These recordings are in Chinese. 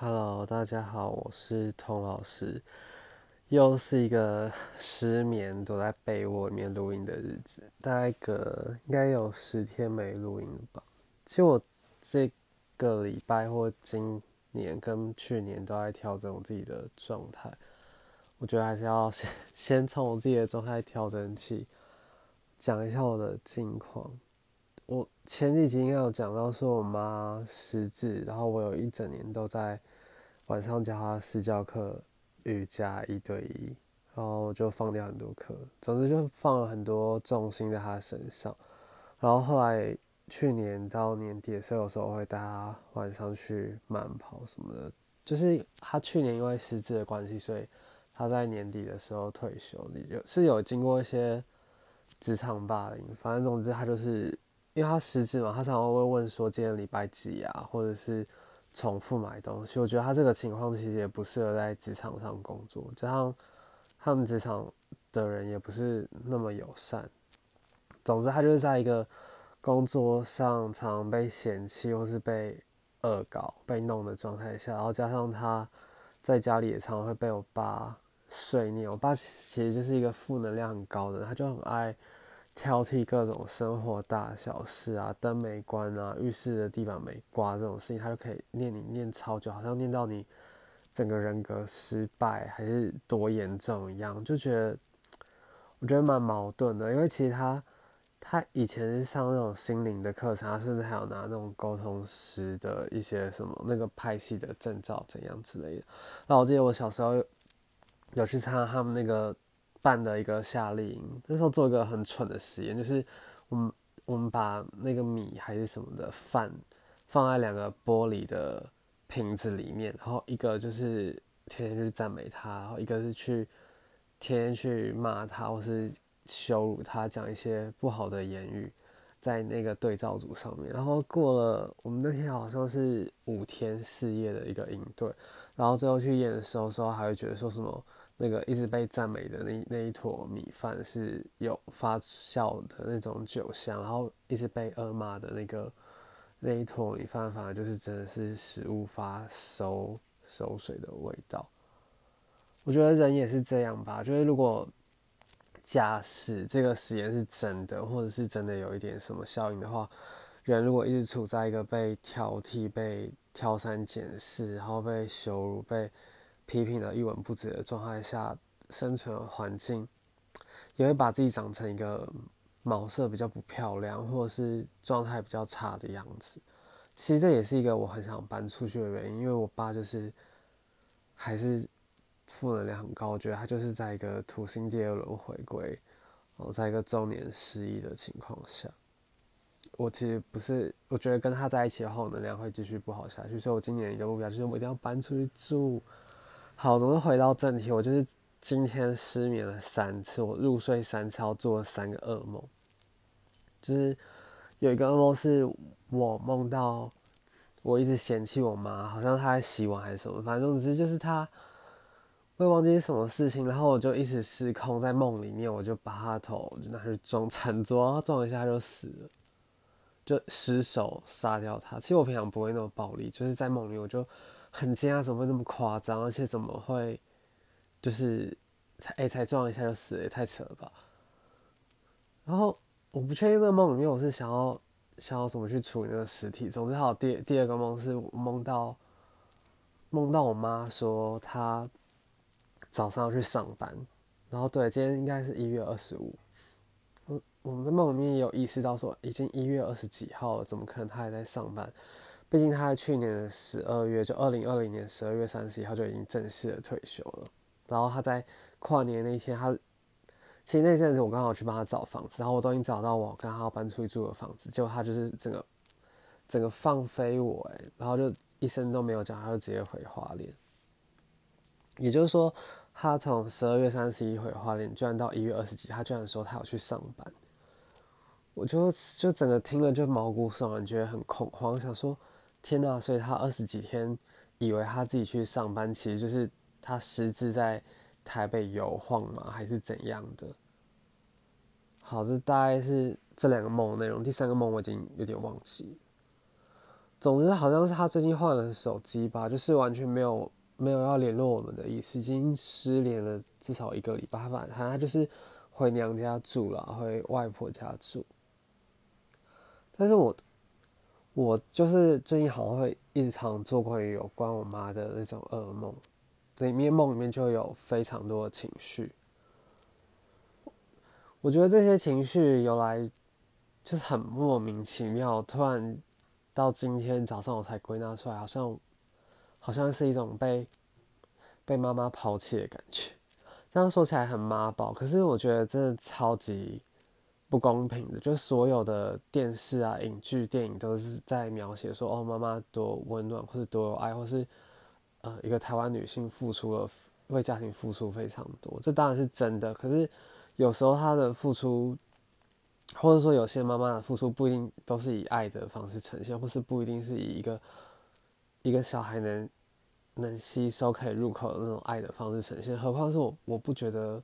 Hello，大家好，我是童老师。又是一个失眠、躲在被窝里面录音的日子，大概隔应该有十天没录音了吧。其实我这个礼拜或今年跟去年都在调整我自己的状态，我觉得还是要先 先从我自己的状态调整起，讲一下我的近况。前几集应该有讲到，说我妈失智，然后我有一整年都在晚上教她私教课、瑜伽一对一，然后就放掉很多课，总之就放了很多重心在她身上。然后后来去年到年底的时候，有时候会带她晚上去慢跑什么的。就是她去年因为失智的关系，所以她在年底的时候退休，有是有经过一些职场霸凌，反正总之她就是。因为他失智嘛，他常常会问说今天礼拜几啊，或者是重复买东西。我觉得他这个情况其实也不适合在职场上工作，加上他们职场的人也不是那么友善。总之，他就是在一个工作上常常被嫌弃或是被恶搞、被弄的状态下，然后加上他在家里也常常会被我爸碎念。我爸其实就是一个负能量很高的，他就很爱。挑剔各种生活大小事啊，灯没关啊，浴室的地板没刮这种事情，他就可以念你念超久，好像念到你整个人格失败还是多严重一样，就觉得我觉得蛮矛盾的。因为其实他他以前上那种心灵的课程，他甚至还有拿那种沟通师的一些什么那个派系的证照怎样之类的。那我记得我小时候有去参加他们那个。办的一个夏令营，那时候做一个很蠢的实验，就是我们我们把那个米还是什么的饭放在两个玻璃的瓶子里面，然后一个就是天天去赞美他，然后一个是去天天去骂他或是羞辱他，讲一些不好的言语在那个对照组上面。然后过了我们那天好像是五天四夜的一个营队，然后最后去验收的时候还会觉得说什么。那个一直被赞美的那那一坨米饭是有发酵的那种酒香，然后一直被恶骂的那个那一坨米饭，反而就是真的是食物发馊馊水的味道。我觉得人也是这样吧，就是如果假使这个实验是真的，或者是真的有一点什么效应的话，人如果一直处在一个被挑剔、被挑三拣四，然后被羞辱、被批评的一文不值的状态下生存环境，也会把自己长成一个毛色比较不漂亮，或者是状态比较差的样子。其实这也是一个我很想搬出去的原因，因为我爸就是还是负能量很高，我觉得他就是在一个土星第二轮回归，哦，在一个中年失忆的情况下，我其实不是，我觉得跟他在一起的话，能量会继续不好下去，所以我今年一个目标就是我一定要搬出去住。好，总是回到正题。我就是今天失眠了三次，我入睡三次，做了三个噩梦。就是有一个噩梦是我梦到我一直嫌弃我妈，好像她在洗碗还是什么，反正总之就是她会忘记什么事情，然后我就一时失控，在梦里面我就把她头就拿去撞 餐桌，然后撞一下就死了，就失手杀掉她。其实我平常不会那么暴力，就是在梦里我就。很惊讶，怎么会这么夸张？而且怎么会，就是才哎才撞一下就死了，也太扯了吧！然后我不确定那个梦里面我是想要想要怎么去处理那个尸体。总之，还有第第二个梦是梦到梦到我妈说她早上要去上班，然后对，今天应该是一月二十五。我我们的梦里面也有意识到说，已经一月二十几号了，怎么可能她还在上班？毕竟他在去年的十二月，就二零二零年十二月三十一号就已经正式的退休了。然后他在跨年那一天，他其实那阵子我刚好去帮他找房子，然后我都已经找到我跟他要搬出去住的房子，结果他就是整个整个放飞我，哎，然后就一声都没有讲，他就直接回花莲。也就是说，他从十二月三十一回花莲，居然到一月二十几，他居然说他要去上班。我就就整个听了就毛骨悚然，觉得很恐慌，想说。天呐！所以他二十几天以为他自己去上班，其实就是他实质在台北游晃嘛，还是怎样的？好，这大概是这两个梦内容。第三个梦我已经有点忘记。总之好像是他最近换了手机吧，就是完全没有没有要联络我们的意思，已经失联了至少一个礼拜。反正他就是回娘家住了，回外婆家住。但是我我就是最近好像会一直常做关于有关我妈的那种噩梦，里面梦里面就有非常多的情绪。我觉得这些情绪由来就是很莫名其妙，突然。到今天早上我才归纳出来，好像好像是一种被被妈妈抛弃的感觉。这样说起来很妈宝，可是我觉得真的超级不公平的。就所有的电视啊、影剧、电影都是在描写说，哦，妈妈多温暖，或是多有爱，或是呃，一个台湾女性付出了为家庭付出非常多。这当然是真的，可是有时候她的付出。或者说，有些妈妈的付出不一定都是以爱的方式呈现，或是不一定是以一个一个小孩能能吸收、可以入口的那种爱的方式呈现。何况是我，我不觉得，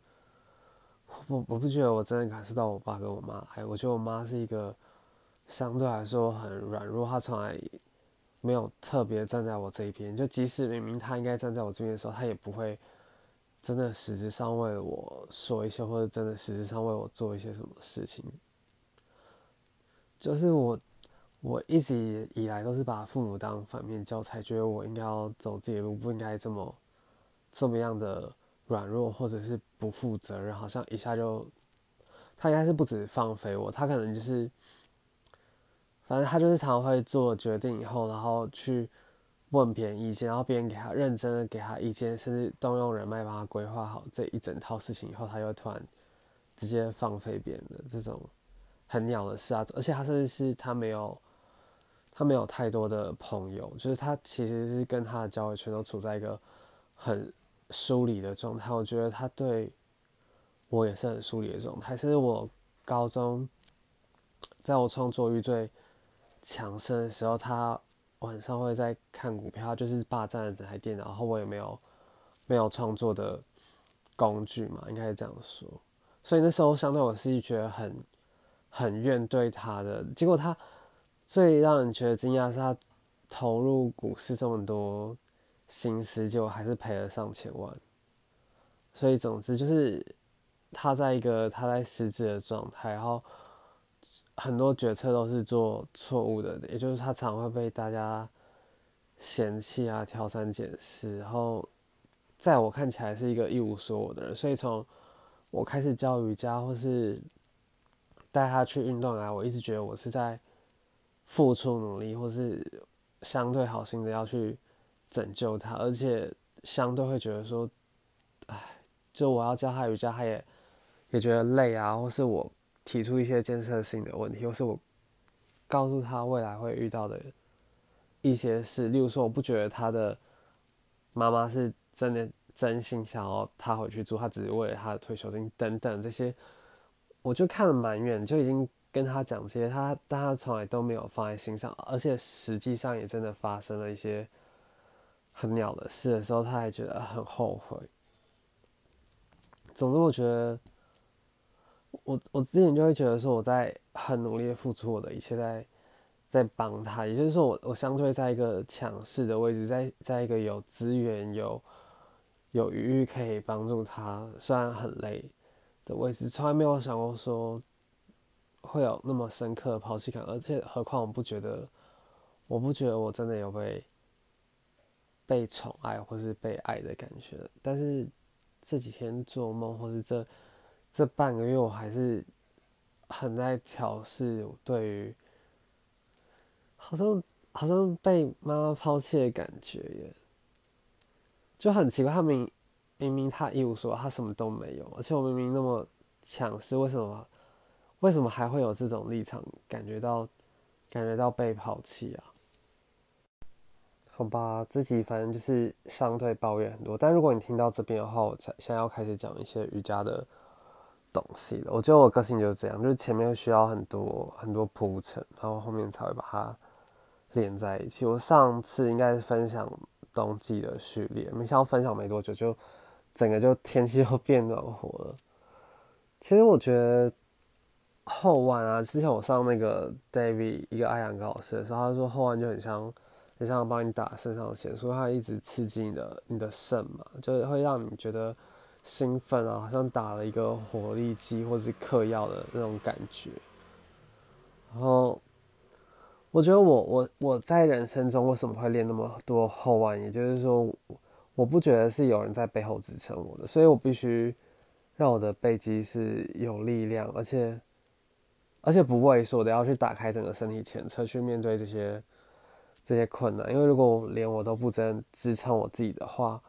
我我不觉得我真的感受到我爸跟我妈爱。我觉得我妈是一个相对来说很软弱，她从来没有特别站在我这一边。就即使明明她应该站在我这边的时候，她也不会真的实质上为我说一些，或者真的实质上为我做一些什么事情。就是我，我一直以来都是把父母当反面教材，觉得我应该要走自己的路，不应该这么这么样的软弱，或者是不负责任。好像一下就，他应该是不止放飞我，他可能就是，反正他就是常会做决定以后，然后去问别人意见，然后别人给他认真的给他意见，甚至动用人脉帮他规划好这一整套事情以后，他又突然直接放飞别人的这种。很鸟的事啊，而且他甚至是他没有，他没有太多的朋友，就是他其实是跟他的交友圈都处在一个很疏离的状态。我觉得他对我也是很疏离的状态。甚至我高中，在我创作欲最强盛的时候，他晚上会在看股票，就是霸占了整台电脑，然后我也没有没有创作的工具嘛，应该是这样说。所以那时候相对我是觉得很。很怨对他的，结果他最让人觉得惊讶是他投入股市这么多心思，结果还是赔了上千万。所以总之就是他在一个他在失智的状态，然后很多决策都是做错误的，也就是他常会被大家嫌弃啊、挑三拣四，然后在我看起来是一个一无所有的人。所以从我开始教瑜伽或是带他去运动啊！我一直觉得我是在付出努力，或是相对好心的要去拯救他，而且相对会觉得说，哎，就我要教他瑜伽，他也也觉得累啊，或是我提出一些建设性的问题，或是我告诉他未来会遇到的一些事，例如说，我不觉得他的妈妈是真的真心想要他回去住，他只是为了他的退休金等等这些。我就看了蛮远，就已经跟他讲这些，他但他从来都没有放在心上，而且实际上也真的发生了一些很鸟的事的时候，他还觉得很后悔。总之，我觉得我我之前就会觉得说我在很努力的付出我的一切，在在帮他，也就是说，我我相对在一个强势的位置，在在一个有资源、有有余裕可以帮助他，虽然很累。的位置从来没有想过说会有那么深刻的抛弃感，而且何况我不觉得，我不觉得我真的有被被宠爱或是被爱的感觉。但是这几天做梦，或是这这半个月，我还是很在调试对于好像好像被妈妈抛弃的感觉耶，就很奇怪，他明。明明他一无所有，他什么都没有，而且我明明那么强势，为什么为什么还会有这种立场，感觉到感觉到被抛弃啊？好吧，自己反正就是相对抱怨很多，但如果你听到这边的话，我才现在要开始讲一些瑜伽的东西了。我觉得我个性就是这样，就是前面需要很多很多铺陈，然后后面才会把它连在一起。我上次应该是分享冬季的序列，没想到分享没多久就。整个就天气又 变暖和了。其实我觉得后弯啊，之前我上那个 David 一个艾扬格老师的时候，他说后弯就很像，就像帮你打肾上腺素，它一直刺激你的你的肾嘛，就是会让你觉得兴奋啊，好像打了一个活力剂或是嗑药的那种感觉。然后我觉得我我我在人生中为什么会练那么多后弯，也就是说，我不觉得是有人在背后支撑我的，所以我必须让我的背肌是有力量，而且。而且不畏缩的要去打开整个身体前侧去面对这些这些困难，因为如果连我都不真支撑我自己的话，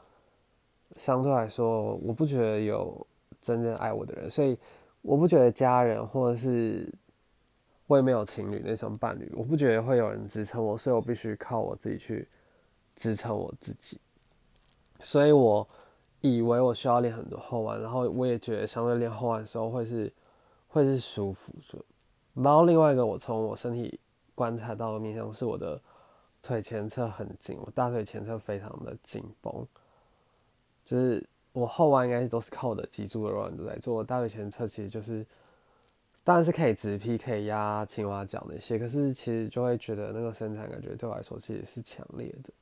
相对来说，我不觉得有真正爱我的人，所以我不觉得家人或者是我也没有情侣那种伴侣，我不觉得会有人支撑我，所以我必须靠我自己去支撑我自己。所以我以为我需要练很多后弯，然后我也觉得相对练后弯的时候会是会是舒服的。然后另外一个，我从我身体观察到的面向是我的腿前侧很紧，我大腿前侧非常的紧绷，就是我后弯应该都是靠我的脊柱的柔软度在做，我大腿前侧其实就是，当然是可以直劈，可以压青蛙脚那些，可是其实就会觉得那个身材感觉对我来说其实是强烈的。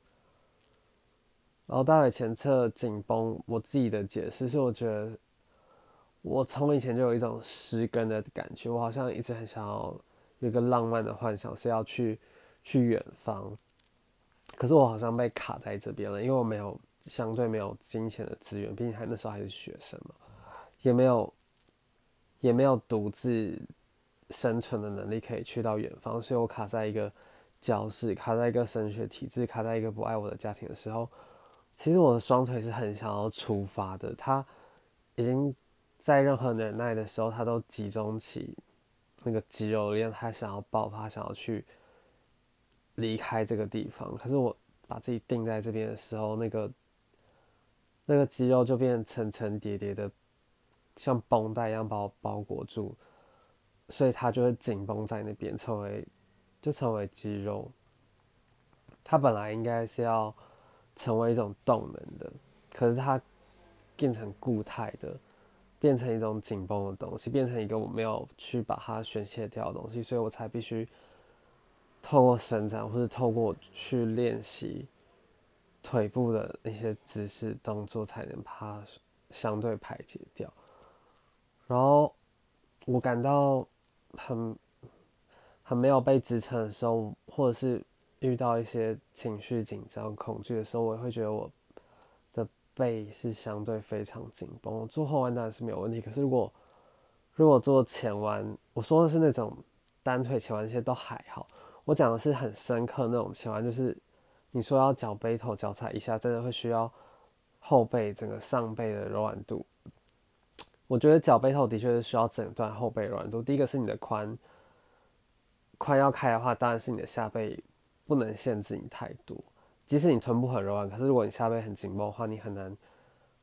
然后大腿前侧紧绷，我自己的解释是，我觉得。我从以前就有一种失根的感觉，我好像一直很想要有一个浪漫的幻想，是要去去远方，可是我好像被卡在这边了，因为我没有相对没有金钱的资源，毕竟还那时候还是学生嘛，也没有也没有独自生存的能力可以去到远方，所以我卡在一个教室，卡在一个升学体制，卡在一个不爱我的家庭的时候，其实我的双腿是很想要出发的，他已经。在任何忍耐的时候，他都集中起那个肌肉力量，他想要爆发，想要去离开这个地方。可是我把自己定在这边的时候，那个那个肌肉就变层层叠叠的，像绷带一样把我包裹住，所以它就会紧绷在那边，成为就成为肌肉。它本来应该是要成为一种动能的，可是它变成固态的。变成一种紧绷的东西，变成一个我没有去把它宣泄掉的东西，所以我才必须透过伸展或是透过去练习腿部的那些姿势动作，才能把它相对排解掉。然后我感到很很没有被支撑的时候，或者是遇到一些情绪紧张、恐惧的时候，我也会觉得我的。背是相对非常紧绷，我做后弯当然是没有问题。可是如果如果做前弯，我说的是那种单腿前弯，这些都还好。我讲的是很深刻那种情况，就是你说要脚背头脚踩一下，真的会需要后背整个上背的柔软度。我觉得脚背头的确是需要整段后背柔软度。第一个是你的髋髋要开的话，当然是你的下背不能限制你太多。即使你臀部很柔软，可是如果你下背很紧绷的话，你很难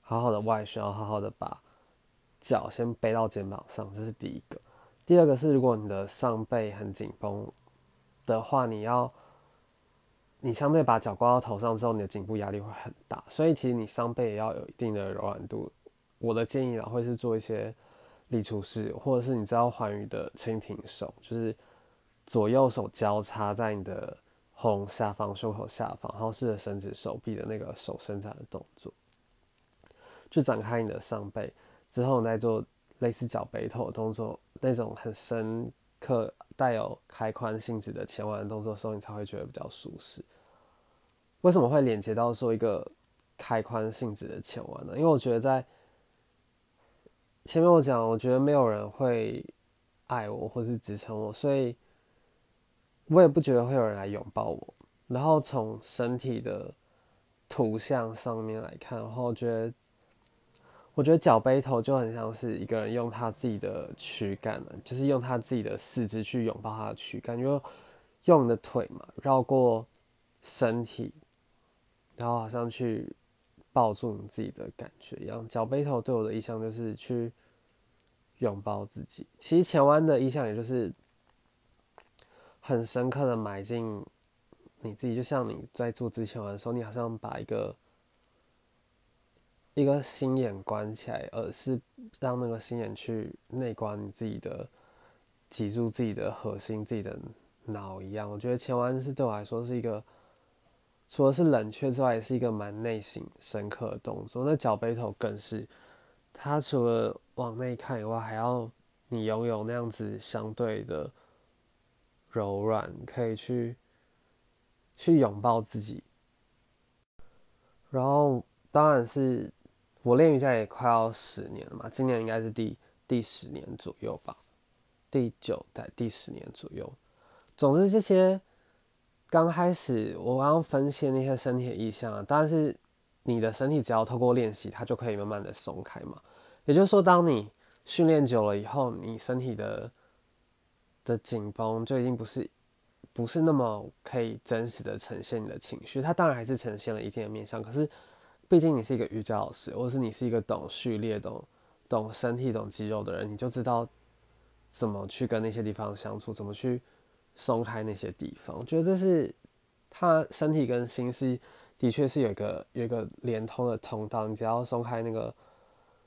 好好的外旋，好好的把脚先背到肩膀上，这是第一个。第二个是，如果你的上背很紧绷的话，你要你相对把脚挂到头上之后，你的颈部压力会很大，所以其实你上背也要有一定的柔软度。我的建议啊，会是做一些立出式，或者是你知道环宇的蜻蜓手，就是左右手交叉在你的。喉咙下方、胸口下方，然后试着伸直手臂的那个手伸展的动作，去展开你的上背，之后你再做类似脚背头的动作，那种很深可、带有开髋性质的前弯动作的时候，你才会觉得比较舒适。为什么会连接到说一个开髋性质的前弯呢？因为我觉得在前面我讲，我觉得没有人会爱我或是支撑我，所以。我也不觉得会有人来拥抱我。然后从身体的图像上面来看，然后我觉得，我觉得脚背头就很像是一个人用他自己的躯干，就是用他自己的四肢去拥抱他的躯干，就用你的腿嘛绕过身体，然后好像去抱住你自己的感觉一样。脚背头对我的意象就是去拥抱自己。其实前弯的意象也就是。很深刻的埋进你自己，就像你在做之前的时候，你好像把一个一个心眼关起来，而是让那个心眼去内观你自己的挤住自己的核心、自己的脑一样。我觉得前弯是对我来说是一个，除了是冷却之外，也是一个蛮内心深刻的动作。那脚背头更是，它除了往内看以外，还要你拥有那样子相对的柔软，可以去去拥抱自己。然后，当然是我练瑜伽也快要十年了嘛，今年应该是第第十年左右吧，第九代第十年左右。总之，这些刚开始我刚刚分析那些身体的意向啊，但是你的身体只要透过练习，它就可以慢慢的松开嘛。也就是说，当你训练久了以后，你身体的的紧绷就已经不是。不是那么可以真实的呈现你的情绪，它当然还是呈现了一定的面相。可是，毕竟你是一个瑜伽老师，或是你是一个懂序列、懂懂身体、懂肌肉的人，你就知道怎么去跟那些地方相处，怎么去松开那些地方。我觉得这是他身体跟心是的确是有一个有一个连通的通道。你只要松开那个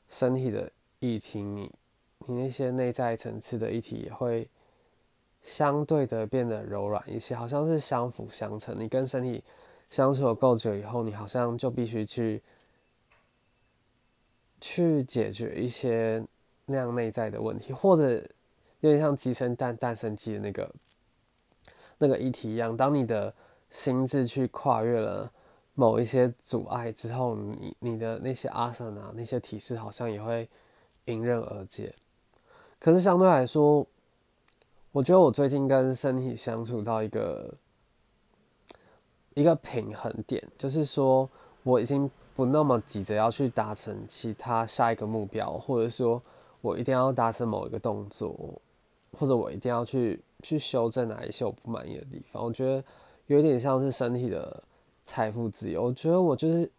身体的议题，你你那些内在层次的议题也会。相对的变得柔软一些，好像是相辅相成。你跟身体相处了够久以后，你好像就必须去去解决一些那样内在的问题，或者有点像鸡生蛋，蛋生鸡的那个那个议题一样。当你的心智去跨越了某一些阻碍之后，你你的那些阿瑟啊，那些提示好像也会迎刃而解。可是相对来说，我觉得我最近跟身体相处到一个一个平衡点，就是说我已经不那么急着要去达成其他下一个目标，或者说我一定要达成某一个动作，或者我一定要去去修正哪一些我不满意的地方。我觉得有点像是身体的财富自由。我觉得我就是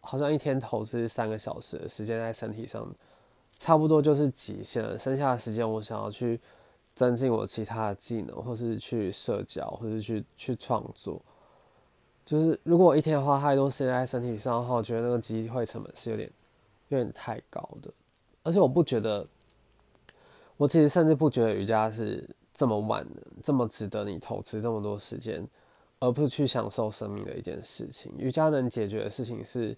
好像一天投资三个小时的时间在身体上，差不多就是极限了。剩下的时间我想要去。增进我其他的技能，或是去社交，或是去去创作。就是如果我一天花太多时间在身体上的话，我觉得那个机会成本是有点有点太高的。而且我不觉得，我其实甚至不觉得瑜伽是这么晚的，这么值得你投资这么多时间，而不是去享受生命的一件事情。瑜伽能解决的事情是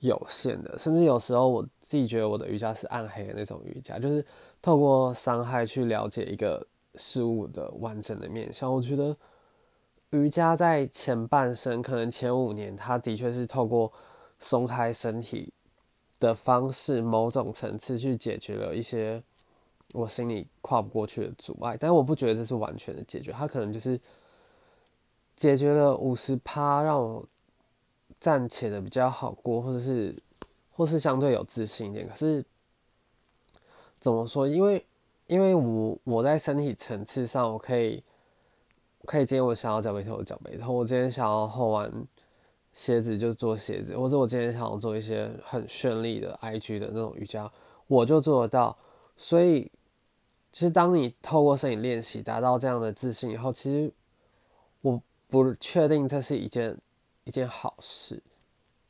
有限的，甚至有时候我自己觉得我的瑜伽是暗黑的那种瑜伽，就是。透过伤害去了解一个事物的完整的面相，我觉得瑜伽在前半生，可能前五年，它的确是透过松开身体的方式，某种层次去解决了一些我心里跨不过去的阻碍。但我不觉得这是完全的解决，它可能就是解决了五十趴，让我暂且的比较好过，或者是或是相对有自信一点。可是。怎么说？因为，因为我我在身体层次上，我可以，可以今天我想要脚背头脚背头，我今天想要后弯鞋子就做鞋子，或者我今天想要做一些很绚丽的 IG 的那种瑜伽，我就做得到。所以，其实当你透过摄影练习达到这样的自信以后，其实我不确定这是一件一件好事，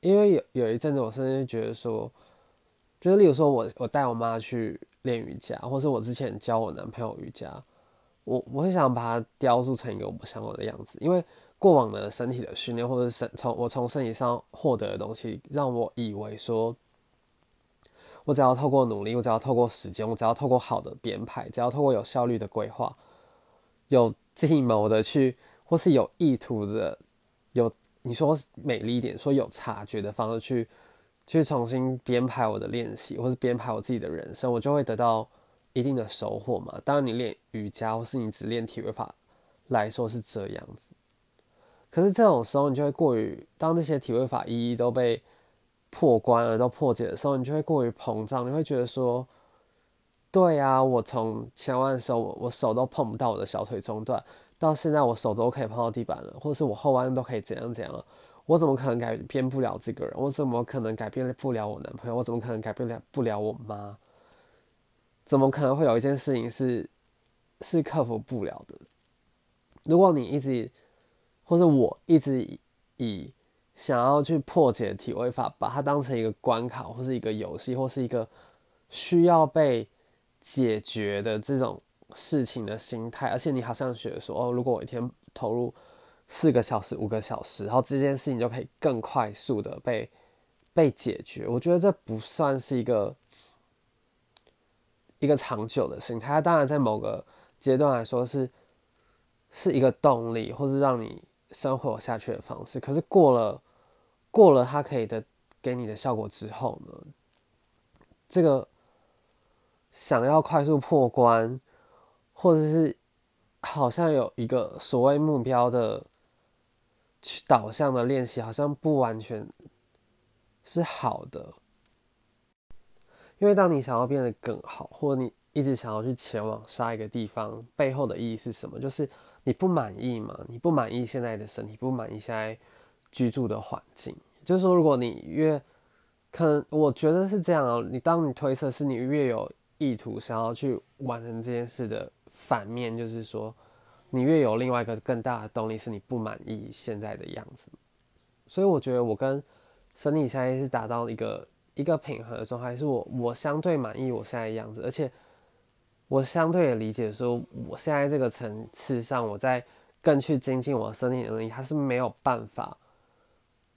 因为有有一阵子我甚至觉得说，就是例如说我我带我妈去。练瑜伽，或是我之前教我男朋友瑜伽，我我会想把它雕塑成一个我想要的样子，因为过往的身体的训练，或者是身从我从身体上获得的东西，让我以为说，我只要透过努力，我只要透过时间，我只要透过好的编排，只要透过有效率的规划，有计谋的去，或是有意图的，有你说美丽一点，说有察觉的方式去。去重新编排我的练习，或是编排我自己的人生，我就会得到一定的收获嘛。当然，你练瑜伽或是你只练体位法来说是这样子，可是这种时候你就会过于，当这些体位法一一都被破关了、都破解的时候，你就会过于膨胀，你会觉得说，对啊，我从前弯的时候，我我手都碰不到 我的小腿中段，到现在我手都可以碰到地板了，或者是我后弯都可以怎样怎样了。我怎么可能改变不了这个人？我怎么可能改变不了我男朋友？我怎么可能改变了不了我妈？怎么可能会有一件事情是是克服不了的？如果你一直或者我一直以想要去破解体位法，把它当成一个关卡，或是一个游戏，或是一个需要被解决的这种事情的心态，而且你好像觉得说，哦，如果我一天投入四个小时、五个小时，然后这件事情就可以更快速的被被解决。我觉得这不算是一个一个长久的心态。它当然在某个阶段来说是是一个动力，或是让你生活下去的方式。可是过了过了它可以的给你的效果之后呢，这个。想要快速破关，或者是好像有一个所谓目标的去导向的练习，好像不完全是好的。因为当你想要变得更好，或者你一直想要去前往下一个地方，背后的意义是什么？就是你不满意嘛？你不满意现在的身体，不满意现在居住的环境。就是说，如果你越可能，我觉得是这样啊。你当你推测是你越有。意图想要去完成这件事的反面，就是说，你越有另外一个更大的动力，是你不满意现在的样子。所以我觉得我跟身体现在是达到一个一个平衡的状态，是我我相对满意我现在的样子，而且我相对的理解说，我现在这个层次上，我在更去精进我身体能力，它是没有办法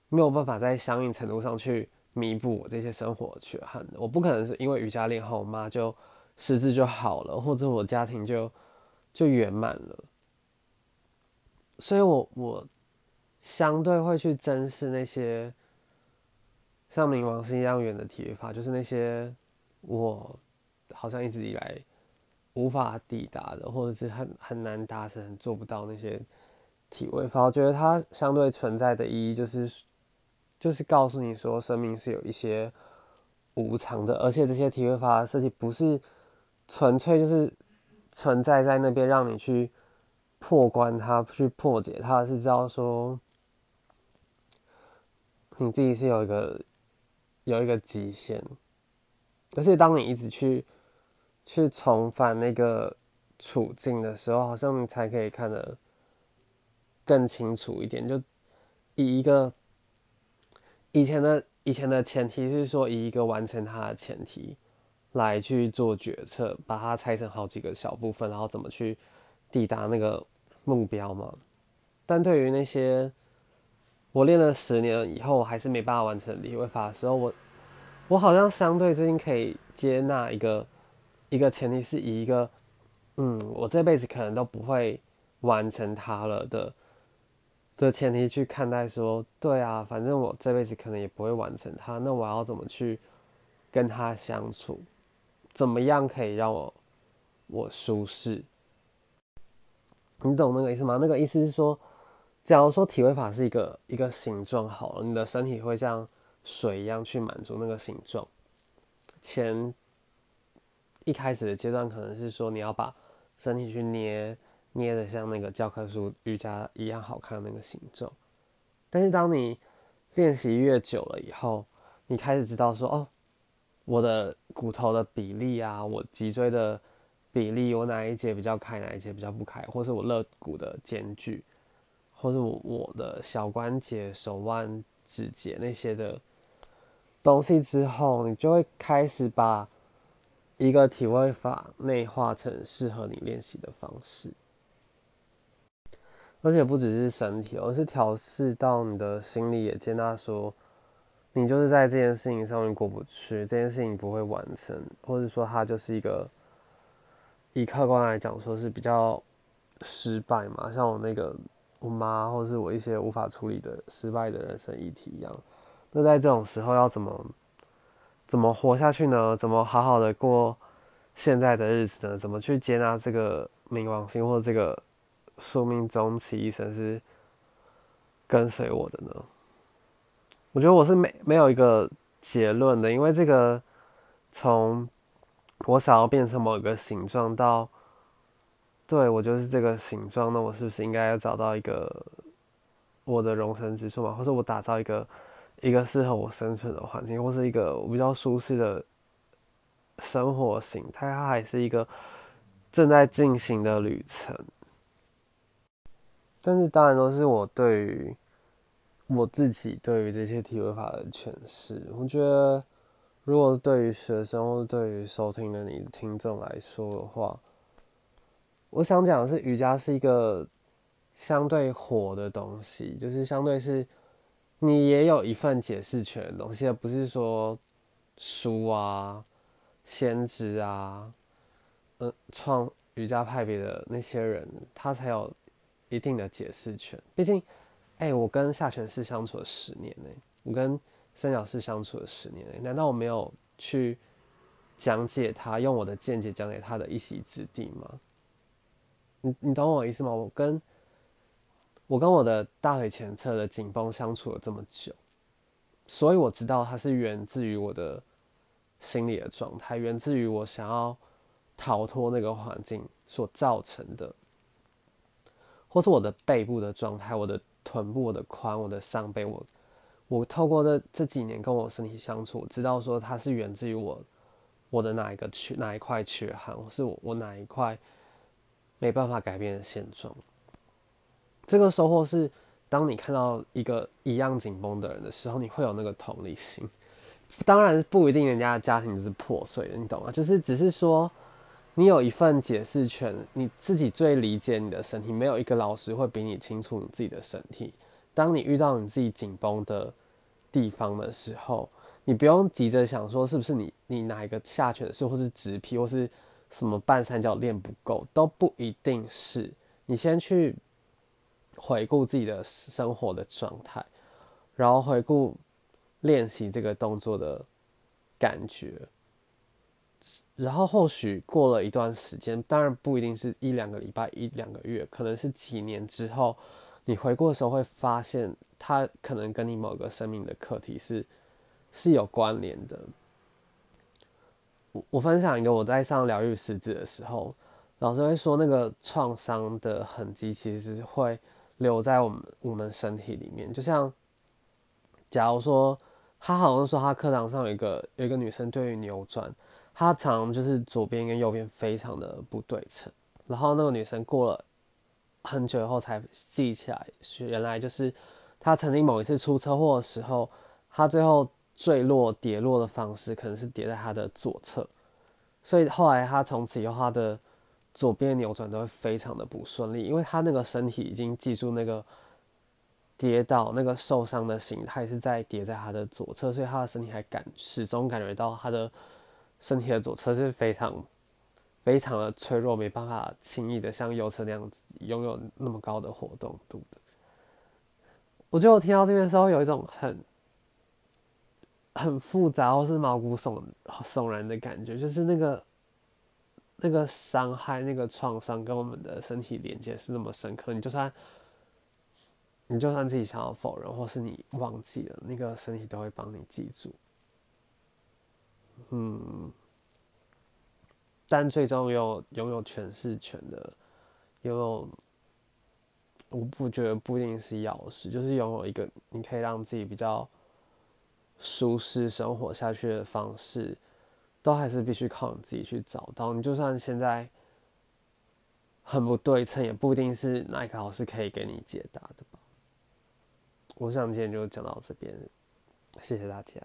没有办法在相应程度上去。弥补我这些生活缺憾的，我不可能是因为瑜伽练好，我妈就失智就好了，或者我家庭就就圆满了。所以，我我相对会去珍视那些像冥王星一样远的体位法，就是那些我好像一直以来无法抵达的，或者是很很难达成、做不到那些体位法。我觉得它相对存在的意义就是。就是告诉你说，生命是有一些无常的，而且这些体位法的设计不是纯粹就是存在在那边让你去破关它、去破解它，是知道说你自己是有一个有一个极限，可是当你一直去去重返那个处境的时候，好像你才可以看得更清楚一点，就以一个。以前的以前的前提是说，以一个完成它的前提来去做决策，把它拆成好几个小部分，然后怎么去抵达那个目标嘛。但对于那些我练了十年以后还是没办法完成理会法的时候，我我好像相对最近可以接纳一个一个前提是以一个嗯，我这辈子可能都不会完成它了的。的前提去看待说，对啊，反正我这辈子可能也不会完成它，那我要怎么去跟他相处？怎么样可以让我我舒适？你懂那个意思吗？那个意思是说，假如说体位法是一个一个形状好了，你的身体会像水一样去满足那个形状。前一开始的阶段可能是说，你要把身体去捏。捏的像那个教科书瑜伽一样好看的那个形状，但是当你练习越久了以后，你开始知道说，哦，我的骨头的比例啊，我脊椎的比例，我哪一节比较开，哪一节比较不开，或是我肋骨的间距，或是我我的小关节、手腕、指节那些的东西之后，你就会开始把一个体位法内化成适合你练习的方式。而且不只是身体，而是调试到你的心理也接纳说，你就是在这件事情上面过不去，这件事情不会完成，或者说它就是一个以客观来讲说是比较失败嘛，像我那个我妈，或是我一些无法处理的失败的人生议题一样。那在这种时候要怎么怎么活下去呢？怎么好好的过现在的日子呢？怎么去接纳这个冥王星或这个？宿命终其一生是跟随我的呢？我觉得我是没没有一个结论的，因为这个从我想要变成某一个形状到对我就是这个形状，那我是不是应该要找到一个我的容身之处嘛？或者我打造一个一个适合我生存的环境，或是一个我比较舒适的生活形态？它还是一个正在进行的旅程。但是当然都是我对于我自己对于这些体位法的诠释。我觉得，如果是对于学生或者对于收听的你听众来说的话，我想讲的是，瑜伽是一个相对火的东西，就是相对是，你也有一份解释权的东西，而不是说书啊、先知啊、嗯，创瑜伽派别的那些人，他才有一定的解释权。毕竟，哎，我跟下泉寺相处了十年呢，我跟三角寺相处了十年呢，难道我没有去讲解他，用我的见解讲解他的一席之地吗？你你懂我意思吗？我跟我跟我的大腿前侧的紧绷相处了这么久，所以我知道它是源自于我的心理的状态，源自于我想要逃脱那个环境所造成的，或是我的背部的状态，我的臀部、的髋、我的上背，我我透过这这几年跟我身体相处，知道说它是源自于我我的哪一个缺哪一块缺憾，或是我哪一块。没办法改变的现状。这个收获是，当你看到一个一样紧绷的人的时候，你会有那个同理心。当然不一定人家的家庭就是破碎的，你懂吗？就是只是说，你有一份解释权，你自己最理解你的身体，没有一个老师会比你清楚你自己的身体。当你遇到你自己紧绷的地方的时候，你不用急着想说是不是你你哪一个下犬式，或是直劈，或是。什么半三角练不够都不一定是，你先去回顾自己的生活的状态，然后回顾练习这个动作的感觉，然后或许过了一段时间，当然不一定是一两个礼拜、一两个月，可能是几年之后，你回顾的时候会发现，它可能跟你某个生命的课题是是有关联的。我分享一个我在上疗愈师资的时候，老师会说那个创伤的痕迹其实是会留在我们我们身体里面。就像，假如说他好像说他课堂上有一个有一个女生对于扭转，她常就是左边跟右边非常的不对称，然后那个女生过了很久以后才记起来，原来就是她曾经某一次出车祸的时候，她最后。坠落、跌落的方式可能是跌在他的左侧，所以后来他从此以后他的左边扭转都会非常的不顺利，因为他那个身体已经记住那个跌倒、那个受伤的形态是在跌在他的左侧，所以他的身体还感始终感觉到他的身体的左侧是非常非常的脆弱，没办法轻易的像右侧那样子拥有那么高的活动度的。我觉得我听到这边的时候有一种很。很复杂，或是毛骨悚悚然的感觉，就是那个那个伤害、那个创伤跟我们的身体连接是那么深刻。你就算你就算自己想要否认，或是你忘记了，那个身体都会帮你记住。嗯，但最终有拥有诠释权的，拥有我不觉得不一定是钥匙，就是拥有一个你可以让自己比较。舒适生活下去的方式，都还是必须靠你自己去找到。你就算现在很不对称，也不一定是哪一个老师可以给你解答的吧。我想今天就讲到这边，谢谢大家。